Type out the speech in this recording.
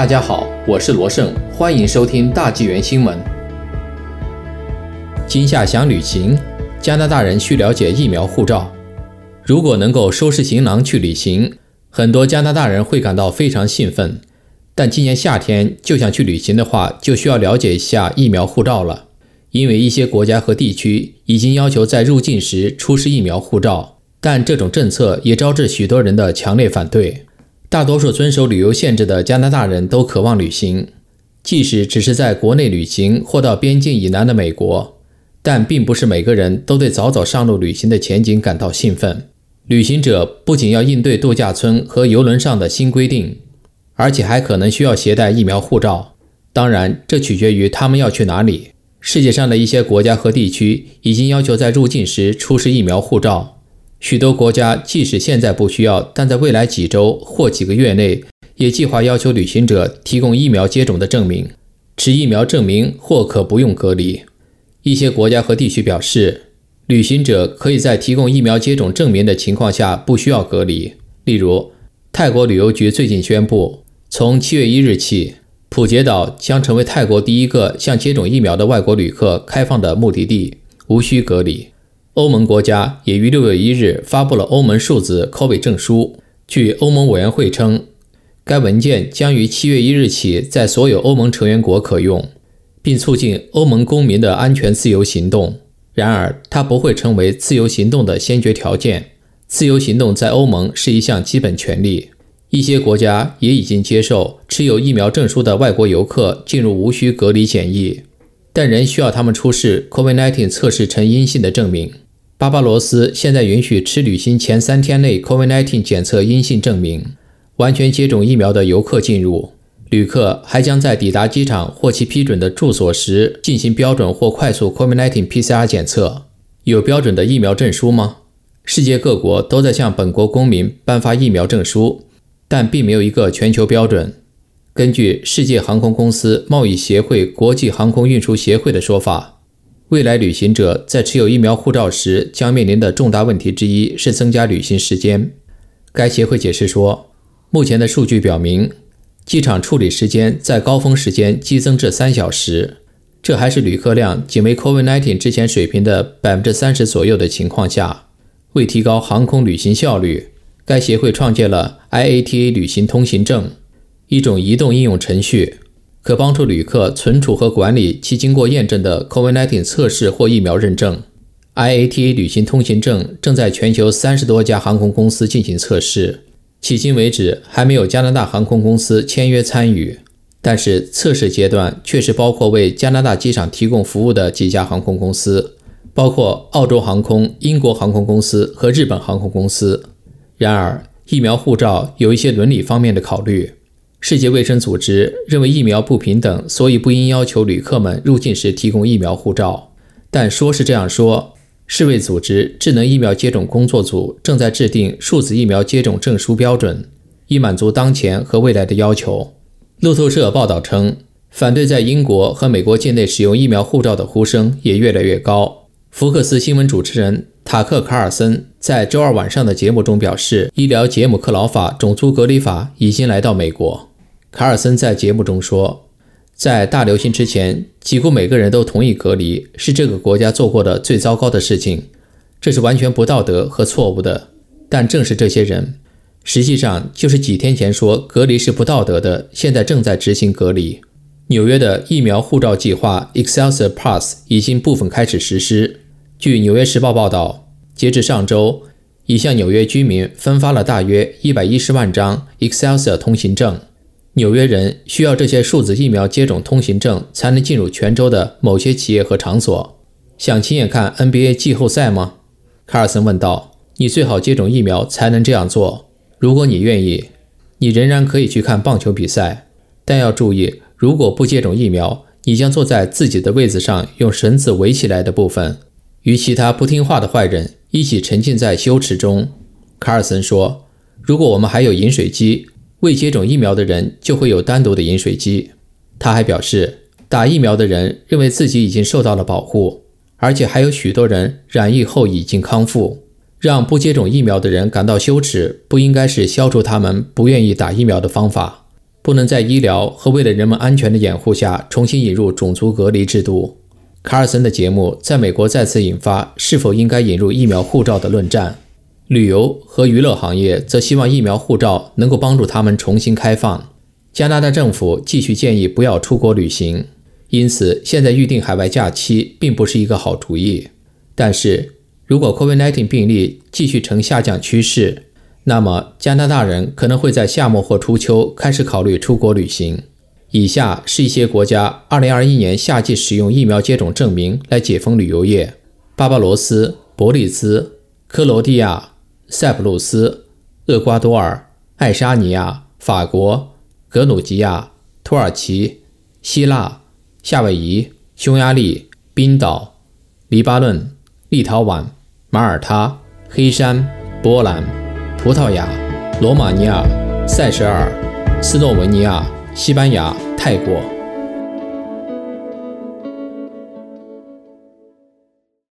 大家好，我是罗胜，欢迎收听大纪元新闻。今夏想旅行，加拿大人需了解疫苗护照。如果能够收拾行囊去旅行，很多加拿大人会感到非常兴奋。但今年夏天就想去旅行的话，就需要了解一下疫苗护照了，因为一些国家和地区已经要求在入境时出示疫苗护照，但这种政策也招致许多人的强烈反对。大多数遵守旅游限制的加拿大人都渴望旅行，即使只是在国内旅行或到边境以南的美国，但并不是每个人都对早早上路旅行的前景感到兴奋。旅行者不仅要应对度假村和游轮上的新规定，而且还可能需要携带疫苗护照。当然，这取决于他们要去哪里。世界上的一些国家和地区已经要求在入境时出示疫苗护照。许多国家即使现在不需要，但在未来几周或几个月内，也计划要求旅行者提供疫苗接种的证明，持疫苗证明或可不用隔离。一些国家和地区表示，旅行者可以在提供疫苗接种证明的情况下不需要隔离。例如，泰国旅游局最近宣布，从七月一日起，普吉岛将成为泰国第一个向接种疫苗的外国旅客开放的目的地，无需隔离。欧盟国家也于六月一日发布了欧盟数字 COVID 证书。据欧盟委员会称，该文件将于七月一日起在所有欧盟成员国可用，并促进欧盟公民的安全自由行动。然而，它不会成为自由行动的先决条件。自由行动在欧盟是一项基本权利。一些国家也已经接受持有疫苗证书的外国游客进入无需隔离检疫。但仍需要他们出示 COVID-19 测试呈阴性的证明。巴巴罗斯现在允许持旅行前三天内 COVID-19 检测阴性证明、完全接种疫苗的游客进入。旅客还将在抵达机场或其批准的住所时进行标准或快速 COVID-19 PCR 检测。有标准的疫苗证书吗？世界各国都在向本国公民颁发疫苗证书，但并没有一个全球标准。根据世界航空公司贸易协会国际航空运输协会的说法，未来旅行者在持有疫苗护照时将面临的重大问题之一是增加旅行时间。该协会解释说，目前的数据表明，机场处理时间在高峰时间激增至三小时，这还是旅客量仅为 COVID-19 之前水平的百分之三十左右的情况下。为提高航空旅行效率，该协会创建了 IATA 旅行通行证。一种移动应用程序，可帮助旅客存储和管理其经过验证的 COVID-19 测试或疫苗认证。IATA 旅行通行证正在全球三十多家航空公司进行测试，迄今为止还没有加拿大航空公司签约参与。但是测试阶段确实包括为加拿大机场提供服务的几家航空公司，包括澳洲航空、英国航空公司和日本航空公司。然而，疫苗护照有一些伦理方面的考虑。世界卫生组织认为疫苗不平等，所以不应要求旅客们入境时提供疫苗护照。但说是这样说，世卫组织智能疫苗接种工作组正在制定数字疫苗接种证书标准，以满足当前和未来的要求。路透社报道称，反对在英国和美国境内使用疫苗护照的呼声也越来越高。福克斯新闻主持人塔克·卡尔森在周二晚上的节目中表示，医疗杰姆克劳法种族隔离法已经来到美国。卡尔森在节目中说，在大流行之前，几乎每个人都同意隔离是这个国家做过的最糟糕的事情，这是完全不道德和错误的。但正是这些人，实际上就是几天前说隔离是不道德的，现在正在执行隔离。纽约的疫苗护照计划 Excelsior Pass 已经部分开始实施。据《纽约时报》报道，截至上周，已向纽约居民分发了大约一百一十万张 Excelsior 通行证。纽约人需要这些数字疫苗接种通行证才能进入全州的某些企业和场所。想亲眼看 NBA 季后赛吗？卡尔森问道。你最好接种疫苗才能这样做。如果你愿意，你仍然可以去看棒球比赛，但要注意，如果不接种疫苗，你将坐在自己的位子上用绳子围起来的部分，与其他不听话的坏人一起沉浸在羞耻中。卡尔森说：“如果我们还有饮水机。”未接种疫苗的人就会有单独的饮水机。他还表示，打疫苗的人认为自己已经受到了保护，而且还有许多人染疫后已经康复。让不接种疫苗的人感到羞耻，不应该是消除他们不愿意打疫苗的方法。不能在医疗和为了人们安全的掩护下重新引入种族隔离制度。卡尔森的节目在美国再次引发是否应该引入疫苗护照的论战。旅游和娱乐行业则希望疫苗护照能够帮助他们重新开放。加拿大政府继续建议不要出国旅行，因此现在预定海外假期并不是一个好主意。但是如果 COVID-19 病例继续呈下降趋势，那么加拿大人可能会在夏末或初秋开始考虑出国旅行。以下是一些国家2021年夏季使用疫苗接种证明来解封旅游业：巴巴罗斯、伯利兹、克罗地亚、塞浦路斯、厄瓜多尔、爱沙尼亚、法国。格鲁吉亚、土耳其、希腊、夏威夷、匈牙利、冰岛、黎巴嫩、立陶宛、马耳他、黑山、波兰、葡萄牙、罗马尼亚、塞舌尔、斯洛文尼亚、西班牙、泰国。